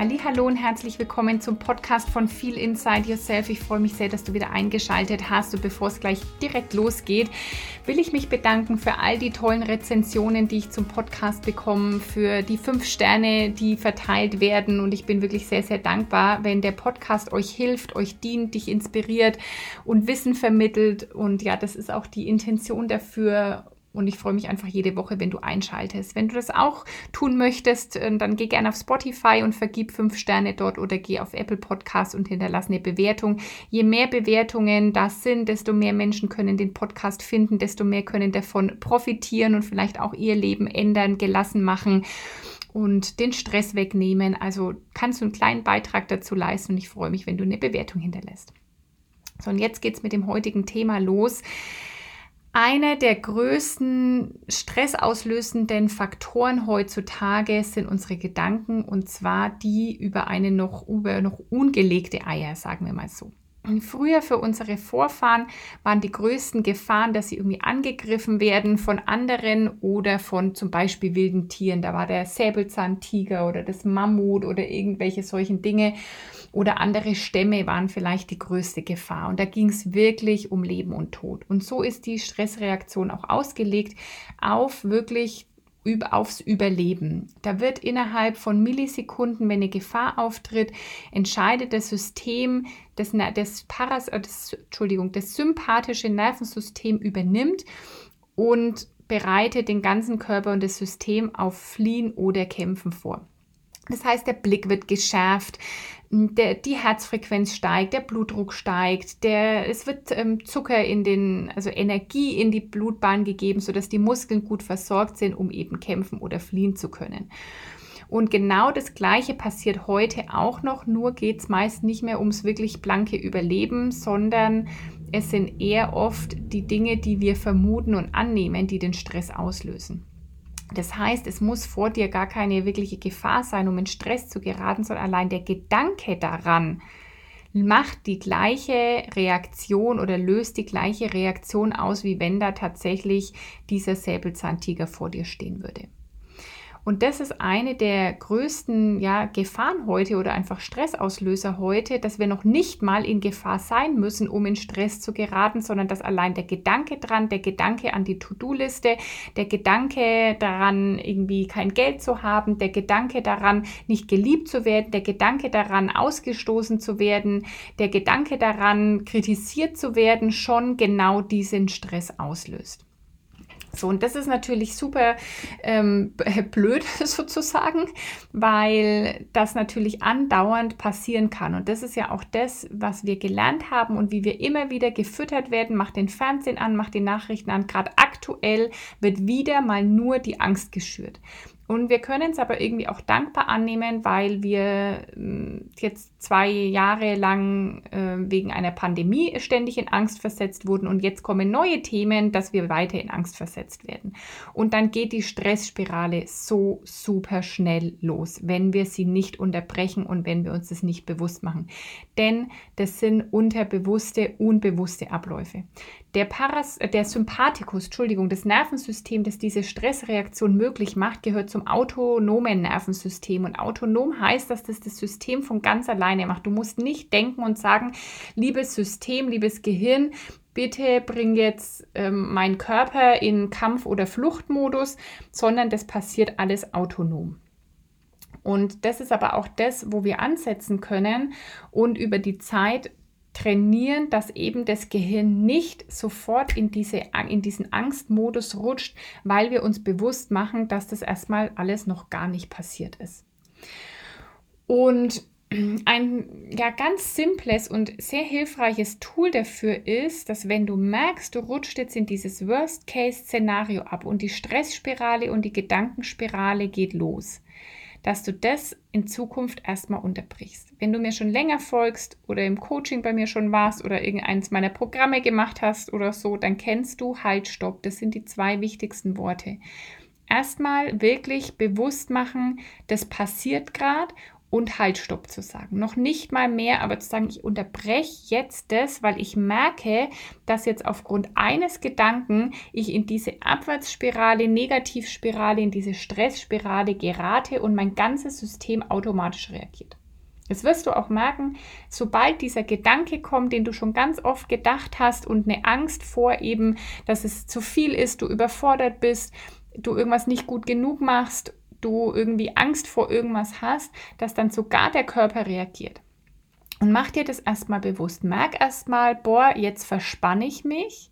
Hallo und herzlich willkommen zum Podcast von Feel Inside Yourself. Ich freue mich sehr, dass du wieder eingeschaltet hast. Und bevor es gleich direkt losgeht, will ich mich bedanken für all die tollen Rezensionen, die ich zum Podcast bekomme, für die fünf Sterne, die verteilt werden. Und ich bin wirklich sehr, sehr dankbar, wenn der Podcast euch hilft, euch dient, dich inspiriert und Wissen vermittelt. Und ja, das ist auch die Intention dafür und ich freue mich einfach jede Woche, wenn du einschaltest. Wenn du das auch tun möchtest, äh, dann geh gerne auf Spotify und vergib fünf Sterne dort oder geh auf Apple Podcast und hinterlass eine Bewertung. Je mehr Bewertungen das sind, desto mehr Menschen können den Podcast finden, desto mehr können davon profitieren und vielleicht auch ihr Leben ändern, gelassen machen und den Stress wegnehmen. Also kannst du einen kleinen Beitrag dazu leisten und ich freue mich, wenn du eine Bewertung hinterlässt. So, und jetzt geht es mit dem heutigen Thema los. Eine der größten stressauslösenden Faktoren heutzutage sind unsere Gedanken und zwar die über eine noch, über noch ungelegte Eier, sagen wir mal so. Früher für unsere Vorfahren waren die größten Gefahren, dass sie irgendwie angegriffen werden von anderen oder von zum Beispiel wilden Tieren. Da war der Säbelzahntiger oder das Mammut oder irgendwelche solchen Dinge oder andere Stämme waren vielleicht die größte Gefahr. Und da ging es wirklich um Leben und Tod. Und so ist die Stressreaktion auch ausgelegt auf wirklich aufs Überleben. Da wird innerhalb von Millisekunden, wenn eine Gefahr auftritt, entscheidet das System, das, das, Paras, äh, das, Entschuldigung, das sympathische Nervensystem übernimmt und bereitet den ganzen Körper und das System auf Fliehen oder Kämpfen vor. Das heißt, der Blick wird geschärft, der, die Herzfrequenz steigt, der Blutdruck steigt, der, es wird ähm, Zucker in den, also Energie in die Blutbahn gegeben, sodass die Muskeln gut versorgt sind, um eben kämpfen oder fliehen zu können. Und genau das Gleiche passiert heute auch noch, nur geht es meist nicht mehr ums wirklich blanke Überleben, sondern es sind eher oft die Dinge, die wir vermuten und annehmen, die den Stress auslösen. Das heißt, es muss vor dir gar keine wirkliche Gefahr sein, um in Stress zu geraten, sondern allein der Gedanke daran macht die gleiche Reaktion oder löst die gleiche Reaktion aus, wie wenn da tatsächlich dieser Säbelzahntiger vor dir stehen würde. Und das ist eine der größten ja, Gefahren heute oder einfach Stressauslöser heute, dass wir noch nicht mal in Gefahr sein müssen, um in Stress zu geraten, sondern dass allein der Gedanke dran, der Gedanke an die To-Do-Liste, der Gedanke daran, irgendwie kein Geld zu haben, der Gedanke daran, nicht geliebt zu werden, der Gedanke daran, ausgestoßen zu werden, der Gedanke daran, kritisiert zu werden, schon genau diesen Stress auslöst. So, und das ist natürlich super ähm, blöd sozusagen, weil das natürlich andauernd passieren kann. Und das ist ja auch das, was wir gelernt haben und wie wir immer wieder gefüttert werden. Mach den Fernsehen an, mach die Nachrichten an. Gerade aktuell wird wieder mal nur die Angst geschürt. Und wir können es aber irgendwie auch dankbar annehmen, weil wir hm, jetzt zwei Jahre lang äh, wegen einer Pandemie ständig in Angst versetzt wurden und jetzt kommen neue Themen, dass wir weiter in Angst versetzt werden. Und dann geht die Stressspirale so super schnell los, wenn wir sie nicht unterbrechen und wenn wir uns das nicht bewusst machen. Denn das sind unterbewusste, unbewusste Abläufe. Der, Paras, der Sympathikus, Entschuldigung, das Nervensystem, das diese Stressreaktion möglich macht, gehört zum autonomen Nervensystem. Und autonom heißt, dass das das System von ganz alleine macht. Du musst nicht denken und sagen, liebes System, liebes Gehirn, bitte bring jetzt ähm, meinen Körper in Kampf- oder Fluchtmodus, sondern das passiert alles autonom. Und das ist aber auch das, wo wir ansetzen können und über die Zeit trainieren, dass eben das Gehirn nicht sofort in, diese, in diesen Angstmodus rutscht, weil wir uns bewusst machen, dass das erstmal alles noch gar nicht passiert ist. Und ein ja, ganz simples und sehr hilfreiches Tool dafür ist, dass wenn du merkst, du rutscht jetzt in dieses Worst-Case-Szenario ab und die Stressspirale und die Gedankenspirale geht los, dass du das in Zukunft erstmal unterbrichst. Wenn du mir schon länger folgst oder im Coaching bei mir schon warst oder irgendeines meiner Programme gemacht hast oder so, dann kennst du Halt, Stopp. Das sind die zwei wichtigsten Worte. erstmal wirklich bewusst machen, das passiert gerade und Halt, Stopp zu sagen. Noch nicht mal mehr, aber zu sagen, ich unterbreche jetzt das, weil ich merke, dass jetzt aufgrund eines Gedanken ich in diese Abwärtsspirale, Negativspirale, in diese Stressspirale gerate und mein ganzes System automatisch reagiert. Das wirst du auch merken, sobald dieser Gedanke kommt, den du schon ganz oft gedacht hast und eine Angst vor eben, dass es zu viel ist, du überfordert bist, du irgendwas nicht gut genug machst du irgendwie Angst vor irgendwas hast, dass dann sogar der Körper reagiert. Und mach dir das erstmal bewusst. Merk erstmal, boah, jetzt verspanne ich mich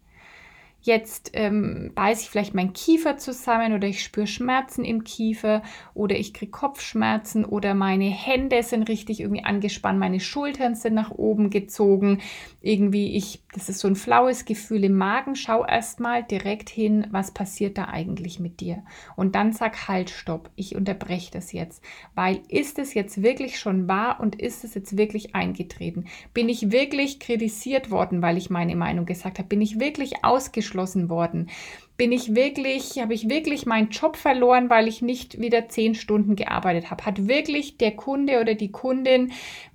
jetzt ähm, beiße ich vielleicht meinen Kiefer zusammen oder ich spüre Schmerzen im Kiefer oder ich kriege Kopfschmerzen oder meine Hände sind richtig irgendwie angespannt, meine Schultern sind nach oben gezogen. Irgendwie, ich, das ist so ein flaues Gefühl im Magen. Schau erstmal direkt hin, was passiert da eigentlich mit dir. Und dann sag halt, stopp, ich unterbreche das jetzt. Weil ist es jetzt wirklich schon wahr und ist es jetzt wirklich eingetreten? Bin ich wirklich kritisiert worden, weil ich meine Meinung gesagt habe? Bin ich wirklich ausgeschlossen? Ausgeschlossen worden? Bin ich wirklich, habe ich wirklich meinen Job verloren, weil ich nicht wieder zehn Stunden gearbeitet habe? Hat wirklich der Kunde oder die Kundin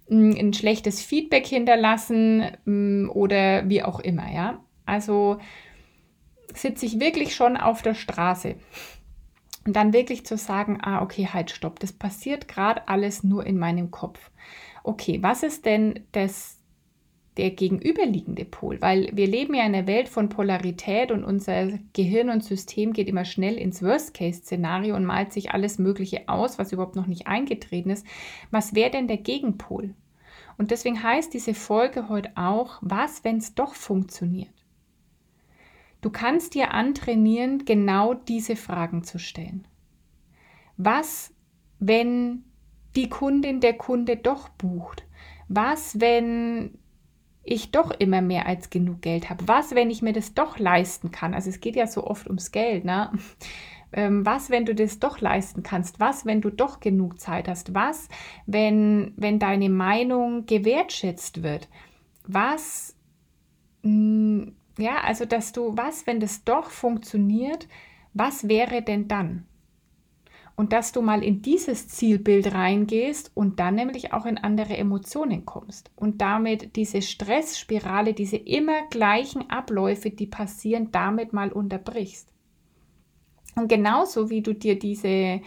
hm, ein schlechtes Feedback hinterlassen hm, oder wie auch immer, ja? Also sitze ich wirklich schon auf der Straße. Und dann wirklich zu sagen, ah, okay, halt, stopp, das passiert gerade alles nur in meinem Kopf. Okay, was ist denn das der gegenüberliegende Pol, weil wir leben ja in einer Welt von Polarität und unser Gehirn und System geht immer schnell ins Worst-Case-Szenario und malt sich alles Mögliche aus, was überhaupt noch nicht eingetreten ist. Was wäre denn der Gegenpol? Und deswegen heißt diese Folge heute auch, was, wenn es doch funktioniert? Du kannst dir antrainieren, genau diese Fragen zu stellen. Was, wenn die Kundin der Kunde doch bucht? Was, wenn ich doch immer mehr als genug Geld habe? Was, wenn ich mir das doch leisten kann? Also es geht ja so oft ums Geld, ne? Ähm, was, wenn du das doch leisten kannst? Was, wenn du doch genug Zeit hast? Was, wenn, wenn deine Meinung gewertschätzt wird? Was, mh, hm, ja, also dass du, was, wenn das doch funktioniert? Was wäre denn dann? Und dass du mal in dieses Zielbild reingehst und dann nämlich auch in andere Emotionen kommst und damit diese Stressspirale, diese immer gleichen Abläufe, die passieren, damit mal unterbrichst. Und genauso wie du dir diese,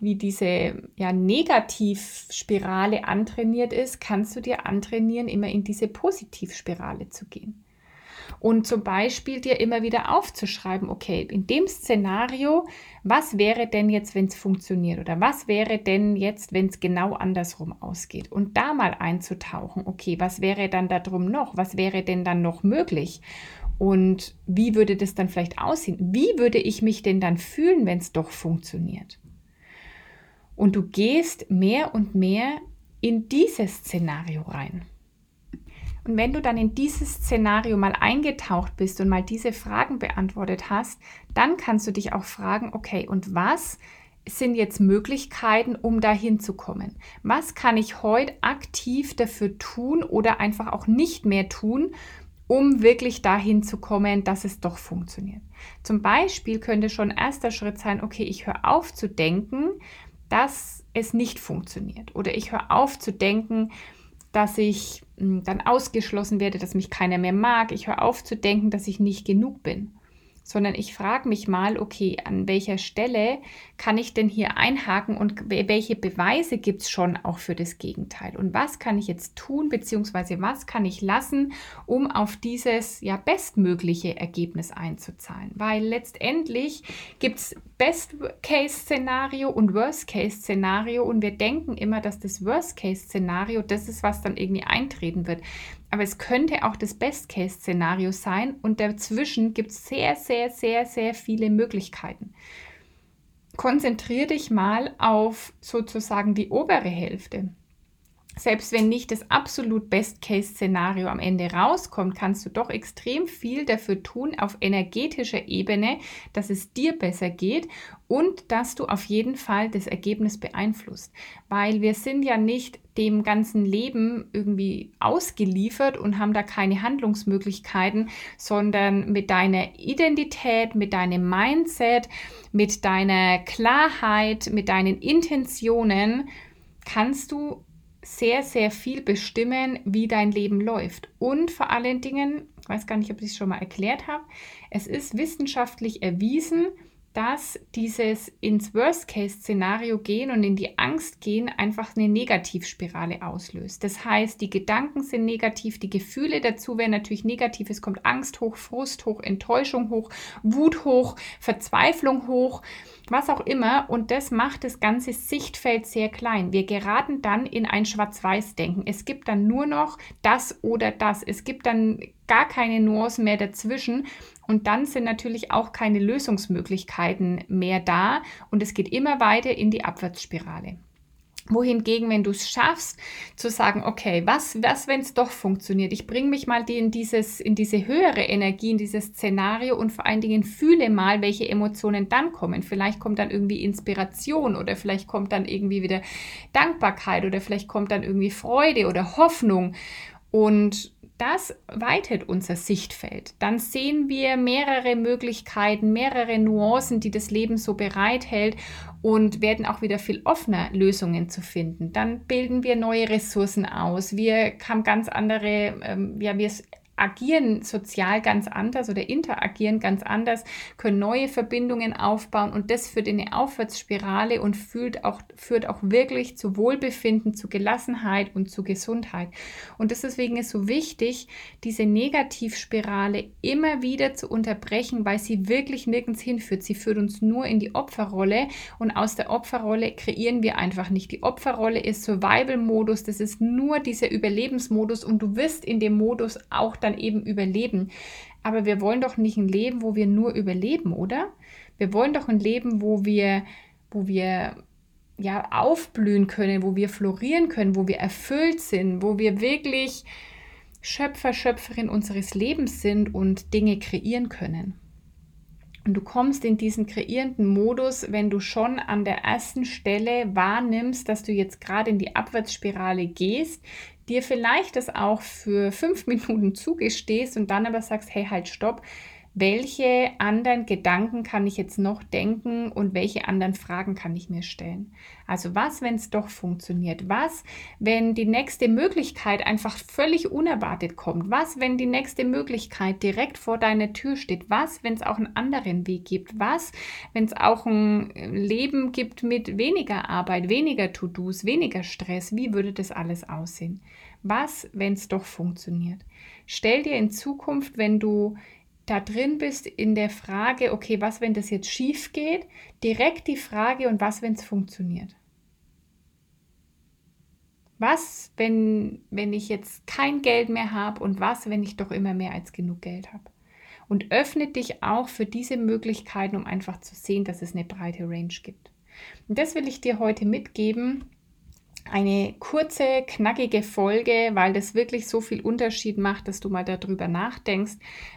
wie diese ja, Negativspirale antrainiert ist, kannst du dir antrainieren, immer in diese Positivspirale zu gehen und zum Beispiel dir immer wieder aufzuschreiben, okay, in dem Szenario, was wäre denn jetzt, wenn es funktioniert? Oder was wäre denn jetzt, wenn es genau andersrum ausgeht? Und da mal einzutauchen, okay, was wäre dann darum noch, was wäre denn dann noch möglich? Und wie würde das dann vielleicht aussehen, wie würde ich mich denn dann fühlen, wenn es doch funktioniert. Und du gehst mehr und mehr in dieses Szenario rein. Und wenn du dann in dieses Szenario mal eingetaucht bist und mal diese Fragen beantwortet hast, dann kannst du dich auch fragen, okay, und was sind jetzt Möglichkeiten, um dahin zu kommen? Was kann ich heute aktiv dafür tun oder einfach auch nicht mehr tun, um wirklich dahin zu kommen, dass es doch funktioniert? Zum Beispiel könnte schon erster Schritt sein, okay, ich höre auf zu denken, dass es nicht funktioniert oder ich höre auf zu denken, dass ich hm, dann ausgeschlossen werde, dass mich keiner mehr mag. Ich höre auf zu denken, dass ich nicht genug bin sondern ich frage mich mal, okay, an welcher Stelle kann ich denn hier einhaken und welche Beweise gibt es schon auch für das Gegenteil? Und was kann ich jetzt tun, beziehungsweise was kann ich lassen, um auf dieses ja bestmögliche Ergebnis einzuzahlen? Weil letztendlich gibt es Best-Case-Szenario und Worst-Case-Szenario und wir denken immer, dass das Worst-Case-Szenario das ist, was dann irgendwie eintreten wird aber es könnte auch das Best-Case-Szenario sein und dazwischen gibt es sehr, sehr, sehr, sehr viele Möglichkeiten. Konzentriere dich mal auf sozusagen die obere Hälfte. Selbst wenn nicht das absolut Best-Case-Szenario am Ende rauskommt, kannst du doch extrem viel dafür tun auf energetischer Ebene, dass es dir besser geht und dass du auf jeden Fall das Ergebnis beeinflusst. Weil wir sind ja nicht dem ganzen Leben irgendwie ausgeliefert und haben da keine Handlungsmöglichkeiten, sondern mit deiner Identität, mit deinem Mindset, mit deiner Klarheit, mit deinen Intentionen kannst du sehr, sehr viel bestimmen, wie dein Leben läuft. Und vor allen Dingen, ich weiß gar nicht, ob ich es schon mal erklärt habe, es ist wissenschaftlich erwiesen, dass dieses ins Worst-Case-Szenario gehen und in die Angst gehen einfach eine Negativspirale auslöst. Das heißt, die Gedanken sind negativ, die Gefühle dazu werden natürlich negativ. Es kommt Angst hoch, Frust hoch, Enttäuschung hoch, Wut hoch, Verzweiflung hoch was auch immer. Und das macht das ganze Sichtfeld sehr klein. Wir geraten dann in ein Schwarz-Weiß-Denken. Es gibt dann nur noch das oder das. Es gibt dann gar keine Nuancen mehr dazwischen. Und dann sind natürlich auch keine Lösungsmöglichkeiten mehr da. Und es geht immer weiter in die Abwärtsspirale wohingegen, wenn du es schaffst, zu sagen, okay, was, was wenn es doch funktioniert? Ich bringe mich mal in, dieses, in diese höhere Energie, in dieses Szenario und vor allen Dingen fühle mal, welche Emotionen dann kommen. Vielleicht kommt dann irgendwie Inspiration oder vielleicht kommt dann irgendwie wieder Dankbarkeit oder vielleicht kommt dann irgendwie Freude oder Hoffnung. Und das weitet unser Sichtfeld. Dann sehen wir mehrere Möglichkeiten, mehrere Nuancen, die das Leben so bereithält und werden auch wieder viel offener, Lösungen zu finden. Dann bilden wir neue Ressourcen aus. Wir haben ganz andere, ähm, ja, wir agieren sozial ganz anders oder interagieren ganz anders, können neue Verbindungen aufbauen und das führt in eine Aufwärtsspirale und führt auch, führt auch wirklich zu Wohlbefinden, zu Gelassenheit und zu Gesundheit. Und deswegen ist so wichtig, diese Negativspirale immer wieder zu unterbrechen, weil sie wirklich nirgends hinführt. Sie führt uns nur in die Opferrolle und aus der Opferrolle kreieren wir einfach nicht. Die Opferrolle ist Survival-Modus, das ist nur dieser Überlebensmodus und du wirst in dem Modus auch dann dann eben überleben. Aber wir wollen doch nicht ein Leben, wo wir nur überleben, oder? Wir wollen doch ein Leben, wo wir, wo wir ja aufblühen können, wo wir florieren können, wo wir erfüllt sind, wo wir wirklich Schöpfer, Schöpferin unseres Lebens sind und Dinge kreieren können. Und du kommst in diesen kreierenden Modus, wenn du schon an der ersten Stelle wahrnimmst, dass du jetzt gerade in die Abwärtsspirale gehst, dir vielleicht das auch für fünf Minuten zugestehst und dann aber sagst, hey, halt, stopp. Welche anderen Gedanken kann ich jetzt noch denken und welche anderen Fragen kann ich mir stellen? Also was, wenn es doch funktioniert? Was, wenn die nächste Möglichkeit einfach völlig unerwartet kommt? Was, wenn die nächste Möglichkeit direkt vor deiner Tür steht? Was, wenn es auch einen anderen Weg gibt? Was, wenn es auch ein Leben gibt mit weniger Arbeit, weniger To-Dos, weniger Stress? Wie würde das alles aussehen? Was, wenn es doch funktioniert? Stell dir in Zukunft, wenn du da drin bist in der Frage, okay, was, wenn das jetzt schief geht, direkt die Frage und was, wenn es funktioniert? Was, wenn, wenn ich jetzt kein Geld mehr habe und was, wenn ich doch immer mehr als genug Geld habe? Und öffne dich auch für diese Möglichkeiten, um einfach zu sehen, dass es eine breite Range gibt. Und das will ich dir heute mitgeben eine kurze, knackige Folge, weil das wirklich so viel Unterschied macht, dass du mal darüber nachdenkst,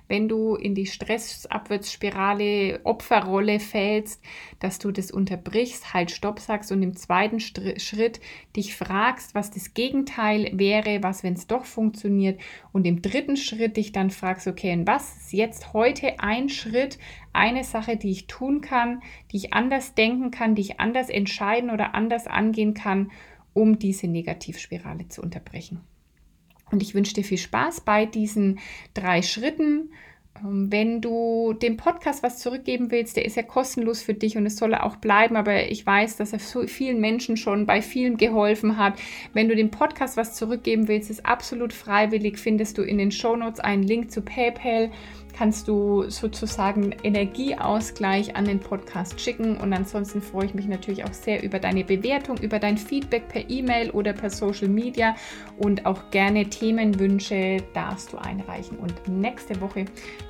wenn du in die Stressabwärtsspirale, Opferrolle fällst, dass du das unterbrichst, halt Stopp sagst und im zweiten Schritt dich fragst, was das Gegenteil wäre, was, wenn es doch funktioniert und im dritten Schritt dich dann fragst, okay, und was ist jetzt heute ein Schritt, eine Sache, die ich tun kann, die ich anders denken kann, die ich anders entscheiden oder anders angehen kann, um diese Negativspirale zu unterbrechen. Und ich wünsche dir viel Spaß bei diesen drei Schritten. Ähm, wenn du dem Podcast was zurückgeben willst, der ist ja kostenlos für dich und es soll auch bleiben, aber ich weiß, dass er so vielen Menschen schon bei vielen geholfen hat. Wenn du dem Podcast was zurückgeben willst, ist absolut freiwillig, findest du in den Shownotes einen Link zu PayPal kannst du sozusagen Energieausgleich an den Podcast schicken. Und ansonsten freue ich mich natürlich auch sehr über deine Bewertung, über dein Feedback per E-Mail oder per Social Media und auch gerne Themenwünsche darfst du einreichen. Und nächste Woche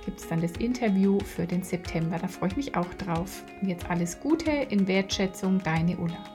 gibt es dann das Interview für den September. Da freue ich mich auch drauf. Und jetzt alles Gute in Wertschätzung, deine Ulla.